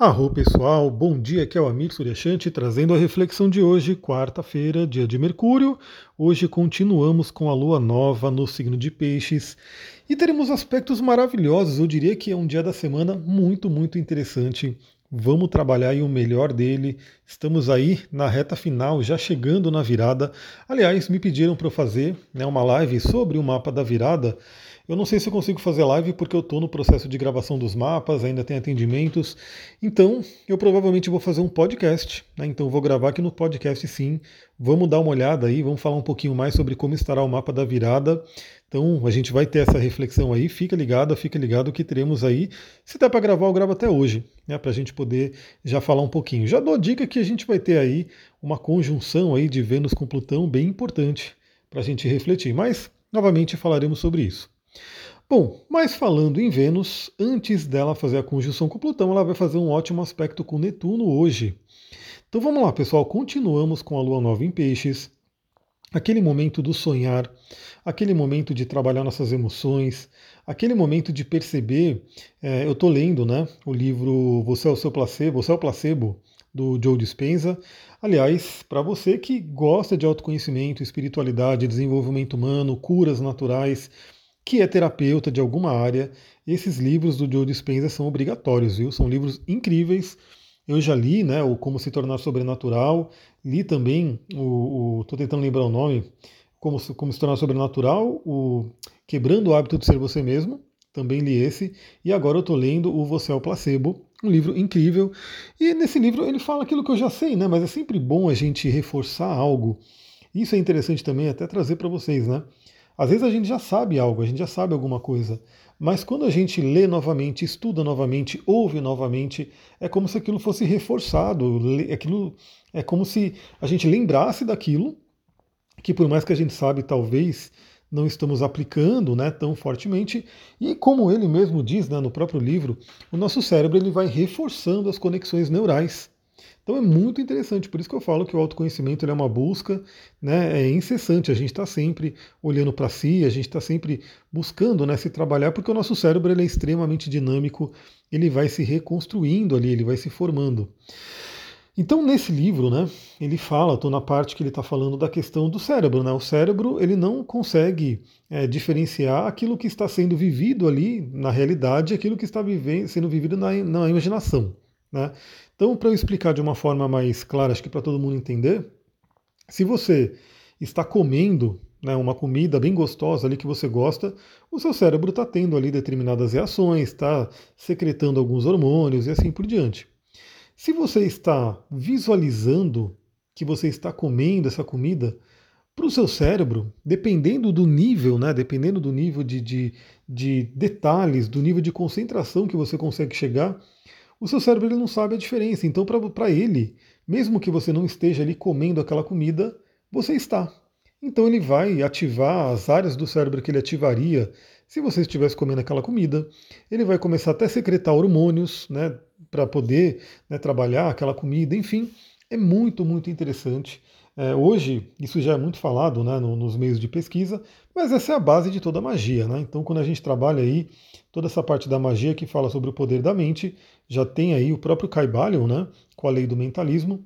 Arro pessoal, bom dia, aqui é o Amir Suryashanti trazendo a reflexão de hoje, quarta-feira, dia de Mercúrio. Hoje continuamos com a lua nova no signo de Peixes e teremos aspectos maravilhosos. Eu diria que é um dia da semana muito, muito interessante. Vamos trabalhar aí o melhor dele. Estamos aí na reta final, já chegando na virada. Aliás, me pediram para eu fazer né, uma live sobre o mapa da virada. Eu não sei se eu consigo fazer live porque eu estou no processo de gravação dos mapas, ainda tem atendimentos. Então, eu provavelmente vou fazer um podcast. Né? Então, vou gravar aqui no podcast sim. Vamos dar uma olhada aí, vamos falar um pouquinho mais sobre como estará o mapa da virada. Então, a gente vai ter essa reflexão aí. Fica ligado, fica ligado que teremos aí. Se der para gravar, eu gravo até hoje, né? para a gente poder já falar um pouquinho. Já dou dica que a gente vai ter aí uma conjunção aí de Vênus com Plutão bem importante para a gente refletir. Mas, novamente, falaremos sobre isso. Bom, mas falando em Vênus, antes dela fazer a conjunção com Plutão, ela vai fazer um ótimo aspecto com Netuno hoje. Então vamos lá, pessoal, continuamos com a Lua Nova em Peixes, aquele momento do sonhar, aquele momento de trabalhar nossas emoções, aquele momento de perceber. É, eu estou lendo né, o livro Você é o seu placebo, Você é o placebo, do Joe Dispenza. Aliás, para você que gosta de autoconhecimento, espiritualidade, desenvolvimento humano, curas naturais, que é terapeuta de alguma área, esses livros do Joe Dispenza são obrigatórios, viu? São livros incríveis. Eu já li, né, o Como se tornar sobrenatural, li também o, estou tentando lembrar o nome, como, como se tornar sobrenatural, o Quebrando o hábito de ser você mesmo, também li esse, e agora eu estou lendo o Você é o Placebo, um livro incrível. E nesse livro ele fala aquilo que eu já sei, né? Mas é sempre bom a gente reforçar algo. Isso é interessante também até trazer para vocês, né? Às vezes a gente já sabe algo, a gente já sabe alguma coisa, mas quando a gente lê novamente, estuda novamente, ouve novamente, é como se aquilo fosse reforçado, aquilo é como se a gente lembrasse daquilo, que por mais que a gente sabe, talvez não estamos aplicando né, tão fortemente, e como ele mesmo diz né, no próprio livro, o nosso cérebro ele vai reforçando as conexões neurais. Então é muito interessante, por isso que eu falo que o autoconhecimento é uma busca né, é incessante, a gente está sempre olhando para si, a gente está sempre buscando né, se trabalhar, porque o nosso cérebro é extremamente dinâmico, ele vai se reconstruindo ali, ele vai se formando. Então, nesse livro, né, ele fala, estou na parte que ele está falando da questão do cérebro. Né? O cérebro ele não consegue é, diferenciar aquilo que está sendo vivido ali na realidade, aquilo que está vivendo, sendo vivido na, na imaginação. Né? Então, para eu explicar de uma forma mais clara, acho que para todo mundo entender, se você está comendo né, uma comida bem gostosa ali que você gosta, o seu cérebro está tendo ali determinadas reações, está secretando alguns hormônios e assim por diante. Se você está visualizando que você está comendo essa comida, para o seu cérebro, dependendo do nível, né, dependendo do nível de, de, de detalhes, do nível de concentração que você consegue chegar, o seu cérebro ele não sabe a diferença. Então, para ele, mesmo que você não esteja ali comendo aquela comida, você está. Então, ele vai ativar as áreas do cérebro que ele ativaria se você estivesse comendo aquela comida. Ele vai começar até a secretar hormônios né, para poder né, trabalhar aquela comida. Enfim, é muito, muito interessante. É, hoje, isso já é muito falado né, no, nos meios de pesquisa, mas essa é a base de toda a magia. Né? Então, quando a gente trabalha aí toda essa parte da magia que fala sobre o poder da mente, já tem aí o próprio Caibalion, né, com a lei do mentalismo.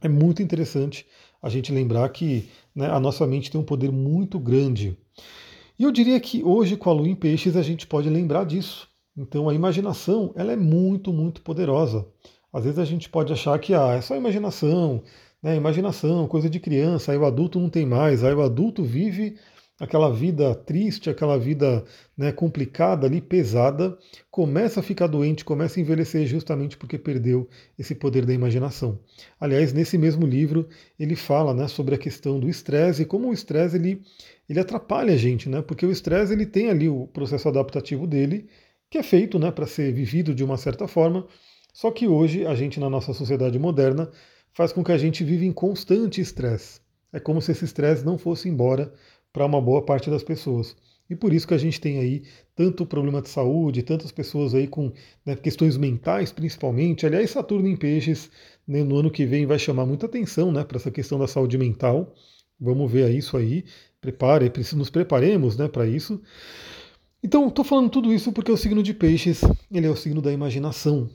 É muito interessante a gente lembrar que né, a nossa mente tem um poder muito grande. E eu diria que hoje, com a lua em peixes, a gente pode lembrar disso. Então, a imaginação ela é muito, muito poderosa. Às vezes a gente pode achar que ah, é só imaginação, né? Imaginação, coisa de criança, aí o adulto não tem mais, aí o adulto vive aquela vida triste, aquela vida né, complicada ali, pesada, começa a ficar doente, começa a envelhecer justamente porque perdeu esse poder da imaginação. Aliás, nesse mesmo livro ele fala né, sobre a questão do estresse e como o estresse ele, ele atrapalha a gente, né, porque o estresse ele tem ali o processo adaptativo dele, que é feito né, para ser vivido de uma certa forma, só que hoje a gente na nossa sociedade moderna faz com que a gente viva em constante estresse. É como se esse estresse não fosse embora para uma boa parte das pessoas. E por isso que a gente tem aí tanto problema de saúde, tantas pessoas aí com né, questões mentais principalmente. Aliás, Saturno em Peixes né, no ano que vem vai chamar muita atenção né, para essa questão da saúde mental. Vamos ver isso aí. Prepare, nos preparemos né, para isso. Então, estou falando tudo isso porque o signo de Peixes ele é o signo da imaginação.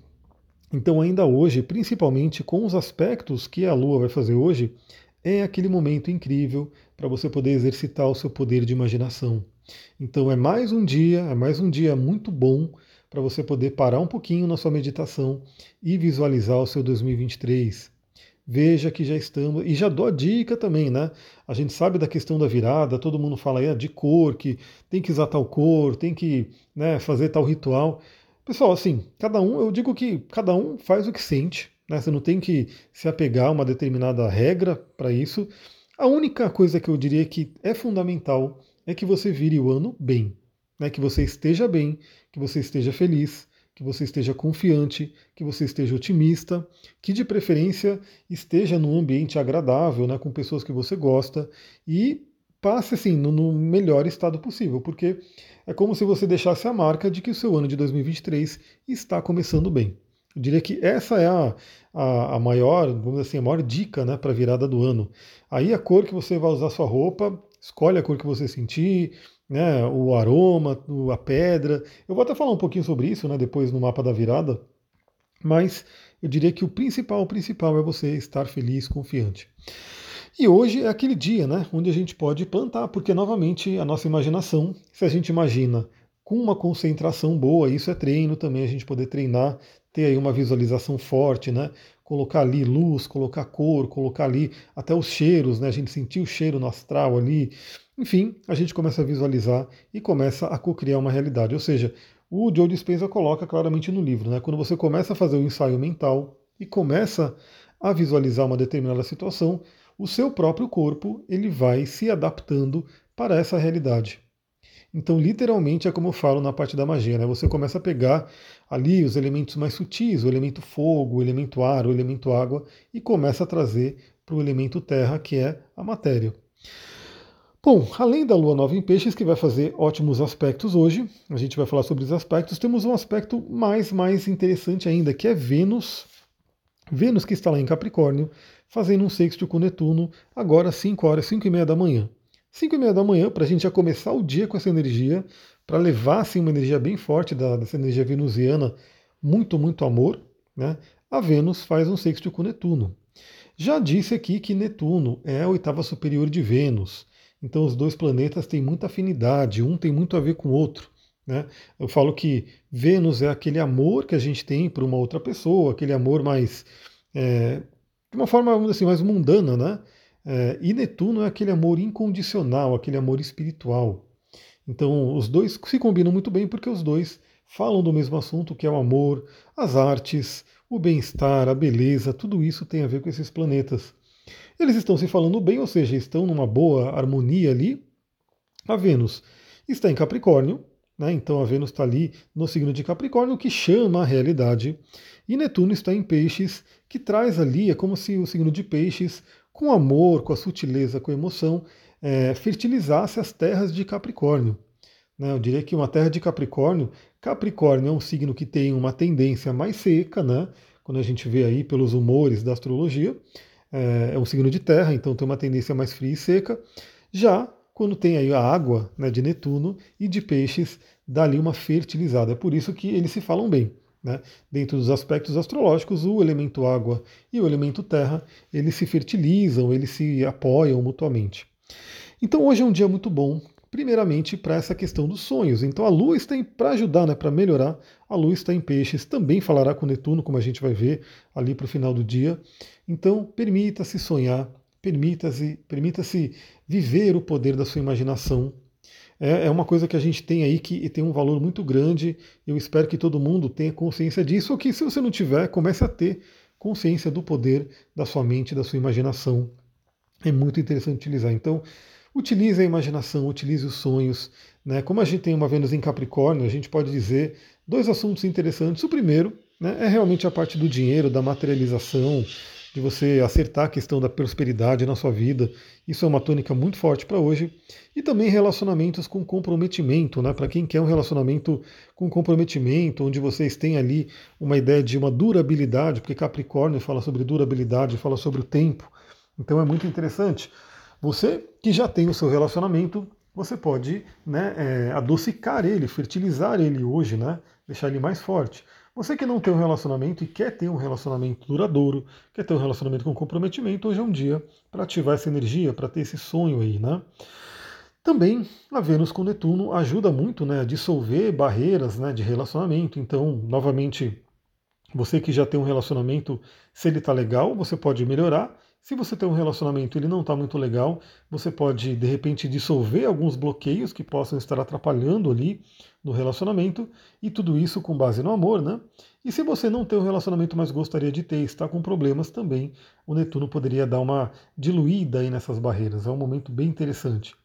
Então, ainda hoje, principalmente com os aspectos que a Lua vai fazer hoje, é aquele momento incrível para você poder exercitar o seu poder de imaginação. Então, é mais um dia, é mais um dia muito bom para você poder parar um pouquinho na sua meditação e visualizar o seu 2023. Veja que já estamos, e já dou a dica também, né? A gente sabe da questão da virada, todo mundo fala aí ah, de cor, que tem que usar tal cor, tem que né, fazer tal ritual. Pessoal, assim, cada um, eu digo que cada um faz o que sente, né? Você não tem que se apegar a uma determinada regra para isso. A única coisa que eu diria que é fundamental é que você vire o ano bem, né? que você esteja bem, que você esteja feliz, que você esteja confiante, que você esteja otimista, que de preferência esteja num ambiente agradável, né, com pessoas que você gosta e passe assim no, no melhor estado possível, porque é como se você deixasse a marca de que o seu ano de 2023 está começando bem. Eu diria que essa é a, a, a maior, vamos assim, a maior dica né, para a virada do ano. Aí a cor que você vai usar sua roupa, escolhe a cor que você sentir, né, o aroma, a pedra. Eu vou até falar um pouquinho sobre isso né, depois no mapa da virada, mas eu diria que o principal, o principal é você estar feliz, confiante. E hoje é aquele dia, né, onde a gente pode plantar, porque novamente a nossa imaginação, se a gente imagina com uma concentração boa, isso é treino também, a gente poder treinar, ter aí uma visualização forte, né? Colocar ali luz, colocar cor, colocar ali até os cheiros, né? A gente sentir o cheiro no astral ali. Enfim, a gente começa a visualizar e começa a co-criar uma realidade. Ou seja, o Joe Dispenza coloca claramente no livro, né? Quando você começa a fazer o ensaio mental e começa a visualizar uma determinada situação, o seu próprio corpo ele vai se adaptando para essa realidade. Então, literalmente é como eu falo na parte da magia, né? Você começa a pegar ali os elementos mais sutis, o elemento fogo, o elemento ar, o elemento água, e começa a trazer para o elemento terra, que é a matéria. Bom, além da lua nova em peixes, que vai fazer ótimos aspectos hoje, a gente vai falar sobre os aspectos, temos um aspecto mais, mais interessante ainda, que é Vênus. Vênus que está lá em Capricórnio, fazendo um sexto com Netuno, agora às 5 horas, 5 e meia da manhã. 5 e meia da manhã, para a gente já começar o dia com essa energia, para levar assim, uma energia bem forte da, dessa energia venusiana, muito, muito amor, né? a Vênus faz um sexto com Netuno. Já disse aqui que Netuno é a oitava superior de Vênus, então os dois planetas têm muita afinidade, um tem muito a ver com o outro. Né? Eu falo que Vênus é aquele amor que a gente tem por uma outra pessoa, aquele amor mais. É, de uma forma, assim, mais mundana, né? É, e Netuno é aquele amor incondicional, aquele amor espiritual. Então, os dois se combinam muito bem porque os dois falam do mesmo assunto, que é o amor, as artes, o bem-estar, a beleza, tudo isso tem a ver com esses planetas. Eles estão se falando bem, ou seja, estão numa boa harmonia ali. A Vênus está em Capricórnio, né? então a Vênus está ali no signo de Capricórnio, que chama a realidade. E Netuno está em Peixes, que traz ali, é como se o signo de Peixes com amor, com a sutileza, com a emoção, é, fertilizasse as terras de Capricórnio. Né? Eu diria que uma terra de Capricórnio, Capricórnio é um signo que tem uma tendência mais seca, né? quando a gente vê aí pelos humores da astrologia, é, é um signo de terra, então tem uma tendência mais fria e seca. Já quando tem aí a água né, de Netuno e de peixes, dá ali uma fertilizada. É por isso que eles se falam bem. Né? Dentro dos aspectos astrológicos, o elemento água e o elemento terra, eles se fertilizam, eles se apoiam mutuamente. Então hoje é um dia muito bom, primeiramente para essa questão dos sonhos. Então a Lua está para ajudar, né, para melhorar. A Lua está em peixes, também falará com Netuno, como a gente vai ver ali para o final do dia. Então permita-se sonhar, permita-se permita viver o poder da sua imaginação, é, é uma coisa que a gente tem aí que tem um valor muito grande. Eu espero que todo mundo tenha consciência disso, ou que se você não tiver, comece a ter consciência do poder da sua mente, da sua imaginação. É muito interessante utilizar. Então, utilize a imaginação, utilize os sonhos. Né? Como a gente tem uma Vênus em Capricórnio, a gente pode dizer dois assuntos interessantes. O primeiro né, é realmente a parte do dinheiro, da materialização, de você acertar a questão da prosperidade na sua vida. Isso é uma tônica muito forte para hoje. E também relacionamentos com comprometimento, né? Para quem quer um relacionamento com comprometimento, onde vocês têm ali uma ideia de uma durabilidade, porque Capricórnio fala sobre durabilidade, fala sobre o tempo. Então é muito interessante. Você que já tem o seu relacionamento, você pode né, é, adocicar ele, fertilizar ele hoje, né? Deixar ele mais forte. Você que não tem um relacionamento e quer ter um relacionamento duradouro, quer ter um relacionamento com comprometimento, hoje é um dia para ativar essa energia, para ter esse sonho aí, né? Também a Vênus com Netuno ajuda muito né, a dissolver barreiras né, de relacionamento. Então, novamente, você que já tem um relacionamento, se ele está legal, você pode melhorar. Se você tem um relacionamento e ele não está muito legal, você pode de repente dissolver alguns bloqueios que possam estar atrapalhando ali no relacionamento, e tudo isso com base no amor, né? E se você não tem um relacionamento, mas gostaria de ter, está com problemas também, o Netuno poderia dar uma diluída aí nessas barreiras. É um momento bem interessante.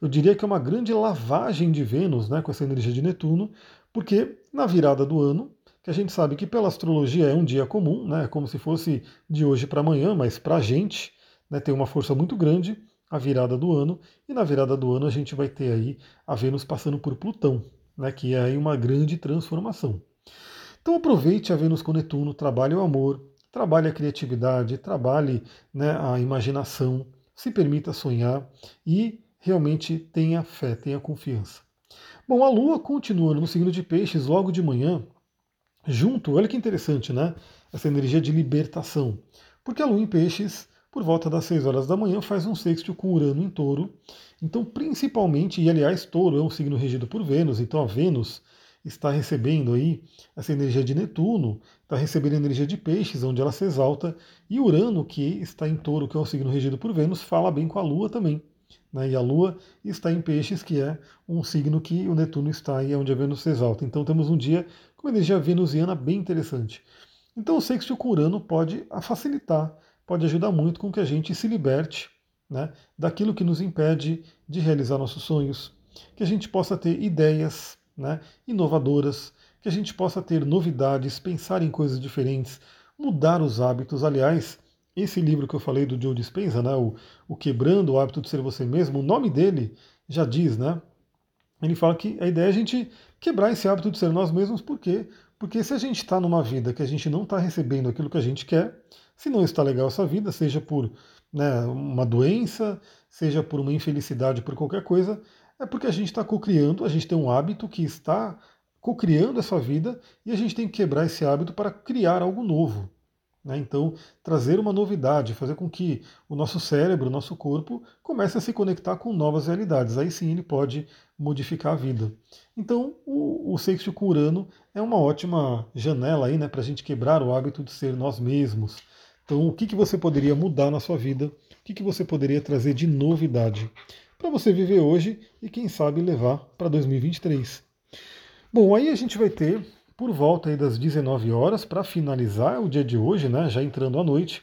Eu diria que é uma grande lavagem de Vênus, né, com essa energia de Netuno, porque na virada do ano, que a gente sabe que pela astrologia é um dia comum, né, como se fosse de hoje para amanhã, mas para a gente né, tem uma força muito grande a virada do ano, e na virada do ano a gente vai ter aí a Vênus passando por Plutão, né, que é aí uma grande transformação. Então aproveite a Vênus com Netuno, trabalhe o amor, trabalhe a criatividade, trabalhe né, a imaginação, se permita sonhar e realmente tenha fé, tenha confiança. Bom, a Lua continua no signo de Peixes logo de manhã, junto, olha que interessante, né? Essa energia de libertação. Porque a Lua em Peixes, por volta das 6 horas da manhã, faz um sexto com Urano em Touro. Então, principalmente, e aliás, Touro é um signo regido por Vênus, então a Vênus está recebendo aí essa energia de Netuno, está recebendo a energia de Peixes, onde ela se exalta, e Urano, que está em Touro, que é um signo regido por Vênus, fala bem com a Lua também. Né? E a Lua está em Peixes, que é um signo que o Netuno está e é onde a Vênus se exalta. Então temos um dia com energia venusiana bem interessante. Então o sexto com Urano pode facilitar, pode ajudar muito com que a gente se liberte né, daquilo que nos impede de realizar nossos sonhos, que a gente possa ter ideias né, inovadoras, que a gente possa ter novidades, pensar em coisas diferentes, mudar os hábitos. Aliás, esse livro que eu falei do Joe Dispenza, né, o, o Quebrando o Hábito de Ser Você Mesmo, o nome dele já diz, né? Ele fala que a ideia é a gente quebrar esse hábito de ser nós mesmos, por quê? Porque se a gente está numa vida que a gente não está recebendo aquilo que a gente quer, se não está legal essa vida, seja por né, uma doença, seja por uma infelicidade, por qualquer coisa, é porque a gente está co-criando, a gente tem um hábito que está co-criando essa vida e a gente tem que quebrar esse hábito para criar algo novo. Né? Então, trazer uma novidade, fazer com que o nosso cérebro, o nosso corpo, comece a se conectar com novas realidades. Aí sim ele pode modificar a vida. Então, o, o sexto com Urano é uma ótima janela aí, né, para a gente quebrar o hábito de ser nós mesmos. Então, o que, que você poderia mudar na sua vida? O que, que você poderia trazer de novidade para você viver hoje e, quem sabe, levar para 2023? Bom, aí a gente vai ter por volta aí das 19 horas, para finalizar o dia de hoje, né, já entrando à noite,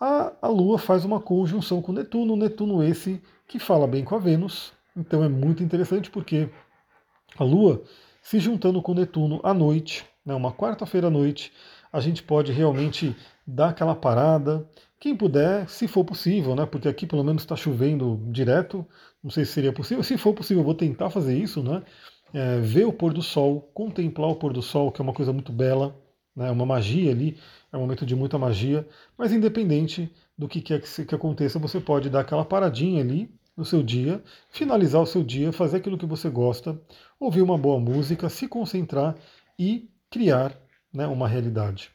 a, a Lua faz uma conjunção com Netuno, Netuno esse que fala bem com a Vênus. Então é muito interessante porque a Lua se juntando com Netuno à noite, né, uma quarta-feira à noite, a gente pode realmente dar aquela parada. Quem puder, se for possível, né? Porque aqui pelo menos está chovendo direto. Não sei se seria possível. Se for possível, eu vou tentar fazer isso, né? É, ver o pôr do sol, contemplar o pôr do sol, que é uma coisa muito bela, né, uma magia ali, é um momento de muita magia, mas independente do que quer que, que aconteça, você pode dar aquela paradinha ali no seu dia, finalizar o seu dia, fazer aquilo que você gosta, ouvir uma boa música, se concentrar e criar né, uma realidade.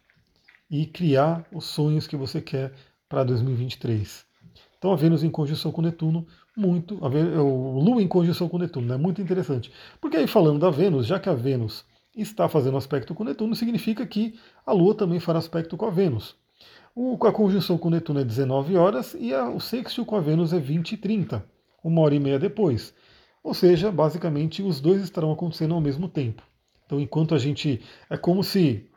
E criar os sonhos que você quer para 2023. Então a Vênus em conjunção com Netuno muito. Vênus, o Lua em conjunção com Netuno, né? Muito interessante. Porque aí falando da Vênus, já que a Vênus está fazendo aspecto com Netuno, significa que a Lua também fará aspecto com a Vênus. O, a conjunção com Netuno é 19 horas e a, o sextil com a Vênus é 20 e 30, uma hora e meia depois. Ou seja, basicamente os dois estarão acontecendo ao mesmo tempo. Então, enquanto a gente. É como se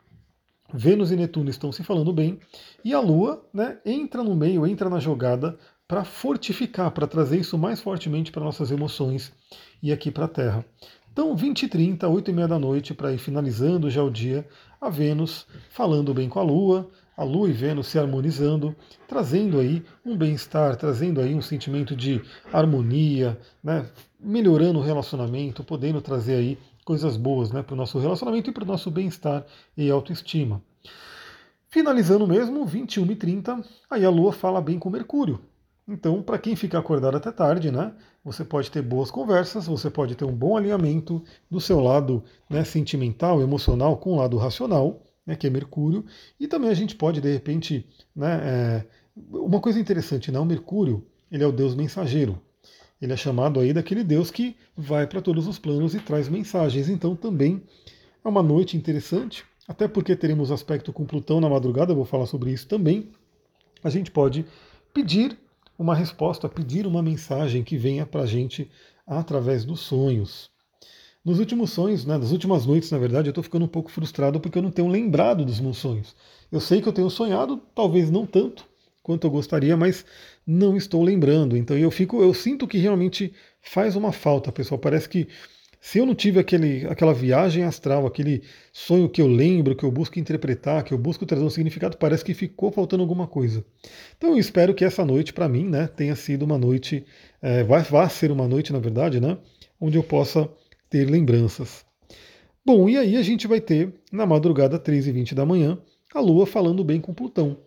Vênus e Netuno estão se falando bem e a Lua né, entra no meio, entra na jogada para fortificar, para trazer isso mais fortemente para nossas emoções e aqui para a Terra. Então, 20 e 30, 8 e meia da noite, para ir finalizando já o dia, a Vênus falando bem com a Lua, a Lua e Vênus se harmonizando, trazendo aí um bem-estar, trazendo aí um sentimento de harmonia, né, melhorando o relacionamento, podendo trazer aí coisas boas né, para o nosso relacionamento e para o nosso bem-estar e autoestima. Finalizando mesmo, 21 e 30, aí a Lua fala bem com Mercúrio, Então, para quem fica acordado até tarde, né, você pode ter boas conversas, você pode ter um bom alinhamento do seu lado né, sentimental, emocional com o lado racional, né, que é Mercúrio, e também a gente pode, de repente, né, é, uma coisa interessante, né, o Mercúrio, ele é o deus mensageiro, ele é chamado aí daquele deus que vai para todos os planos e traz mensagens, então também é uma noite interessante, até porque teremos aspecto com Plutão na madrugada, eu vou falar sobre isso também, a gente pode pedir uma resposta, pedir uma mensagem que venha para a gente através dos sonhos. Nos últimos sonhos, né, nas últimas noites, na verdade, eu estou ficando um pouco frustrado porque eu não tenho lembrado dos meus sonhos. Eu sei que eu tenho sonhado, talvez não tanto quanto eu gostaria, mas não estou lembrando. Então eu fico, eu sinto que realmente faz uma falta, pessoal. Parece que se eu não tive aquele, aquela viagem astral, aquele sonho que eu lembro, que eu busco interpretar, que eu busco trazer um significado, parece que ficou faltando alguma coisa. Então eu espero que essa noite, para mim, né, tenha sido uma noite, é, vai, vai ser uma noite, na verdade, né, onde eu possa ter lembranças. Bom, e aí a gente vai ter, na madrugada 3 e 20 da manhã, a Lua falando bem com Plutão.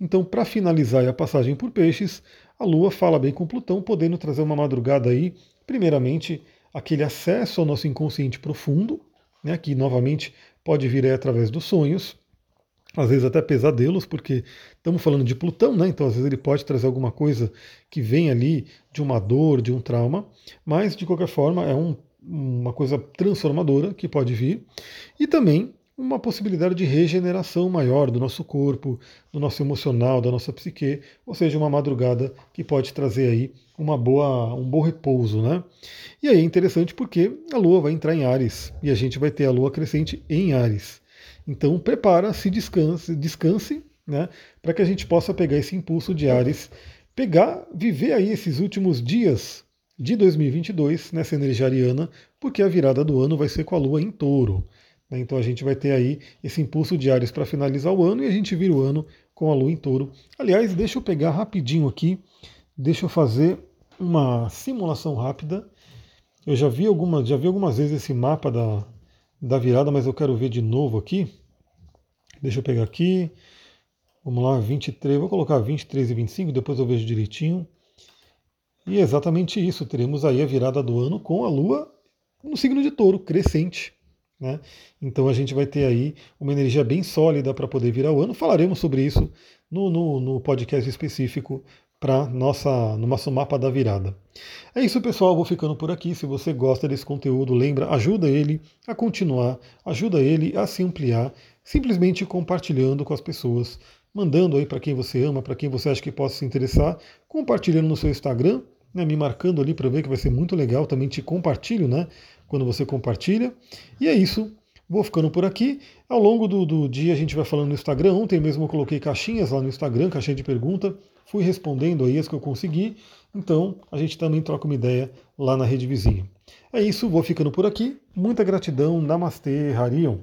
Então, para finalizar a passagem por peixes, a Lua fala bem com Plutão, podendo trazer uma madrugada aí, primeiramente, aquele acesso ao nosso inconsciente profundo, né, que novamente pode vir através dos sonhos, às vezes até pesadelos, porque estamos falando de Plutão, né? Então às vezes ele pode trazer alguma coisa que vem ali de uma dor, de um trauma, mas de qualquer forma é um, uma coisa transformadora que pode vir. E também uma possibilidade de regeneração maior do nosso corpo, do nosso emocional, da nossa psique, ou seja, uma madrugada que pode trazer aí uma boa, um bom repouso, né? E aí é interessante porque a Lua vai entrar em Ares e a gente vai ter a Lua crescente em Ares. Então prepara, se descanse, descanse, né? Para que a gente possa pegar esse impulso de Ares, pegar, viver aí esses últimos dias de 2022 nessa energia ariana, porque a virada do ano vai ser com a Lua em Touro. Né? Então a gente vai ter aí esse impulso de Ares para finalizar o ano e a gente vira o ano com a Lua em Touro. Aliás, deixa eu pegar rapidinho aqui, deixa eu fazer uma simulação rápida. Eu já vi algumas, já vi algumas vezes esse mapa da, da virada, mas eu quero ver de novo aqui. Deixa eu pegar aqui. Vamos lá, 23, vou colocar 23 e 25, depois eu vejo direitinho. E é exatamente isso, teremos aí a virada do ano com a Lua no signo de touro, crescente. Né? Então a gente vai ter aí uma energia bem sólida para poder virar o ano. Falaremos sobre isso no, no, no podcast específico para nossa no nosso mapa da virada. É isso, pessoal. Vou ficando por aqui. Se você gosta desse conteúdo, lembra, ajuda ele a continuar, ajuda ele a se ampliar, simplesmente compartilhando com as pessoas, mandando aí para quem você ama, para quem você acha que possa se interessar, compartilhando no seu Instagram, né, me marcando ali para ver que vai ser muito legal. Também te compartilho, né? Quando você compartilha. E é isso. Vou ficando por aqui. Ao longo do, do, dia a gente vai falando no Instagram. Ontem mesmo eu coloquei caixinhas lá no Instagram, caixinha de pergunta. Fui respondendo aí as que eu consegui. Então a gente também troca uma ideia lá na rede vizinha. É isso, vou ficando por aqui. Muita gratidão. Namastê, Harion.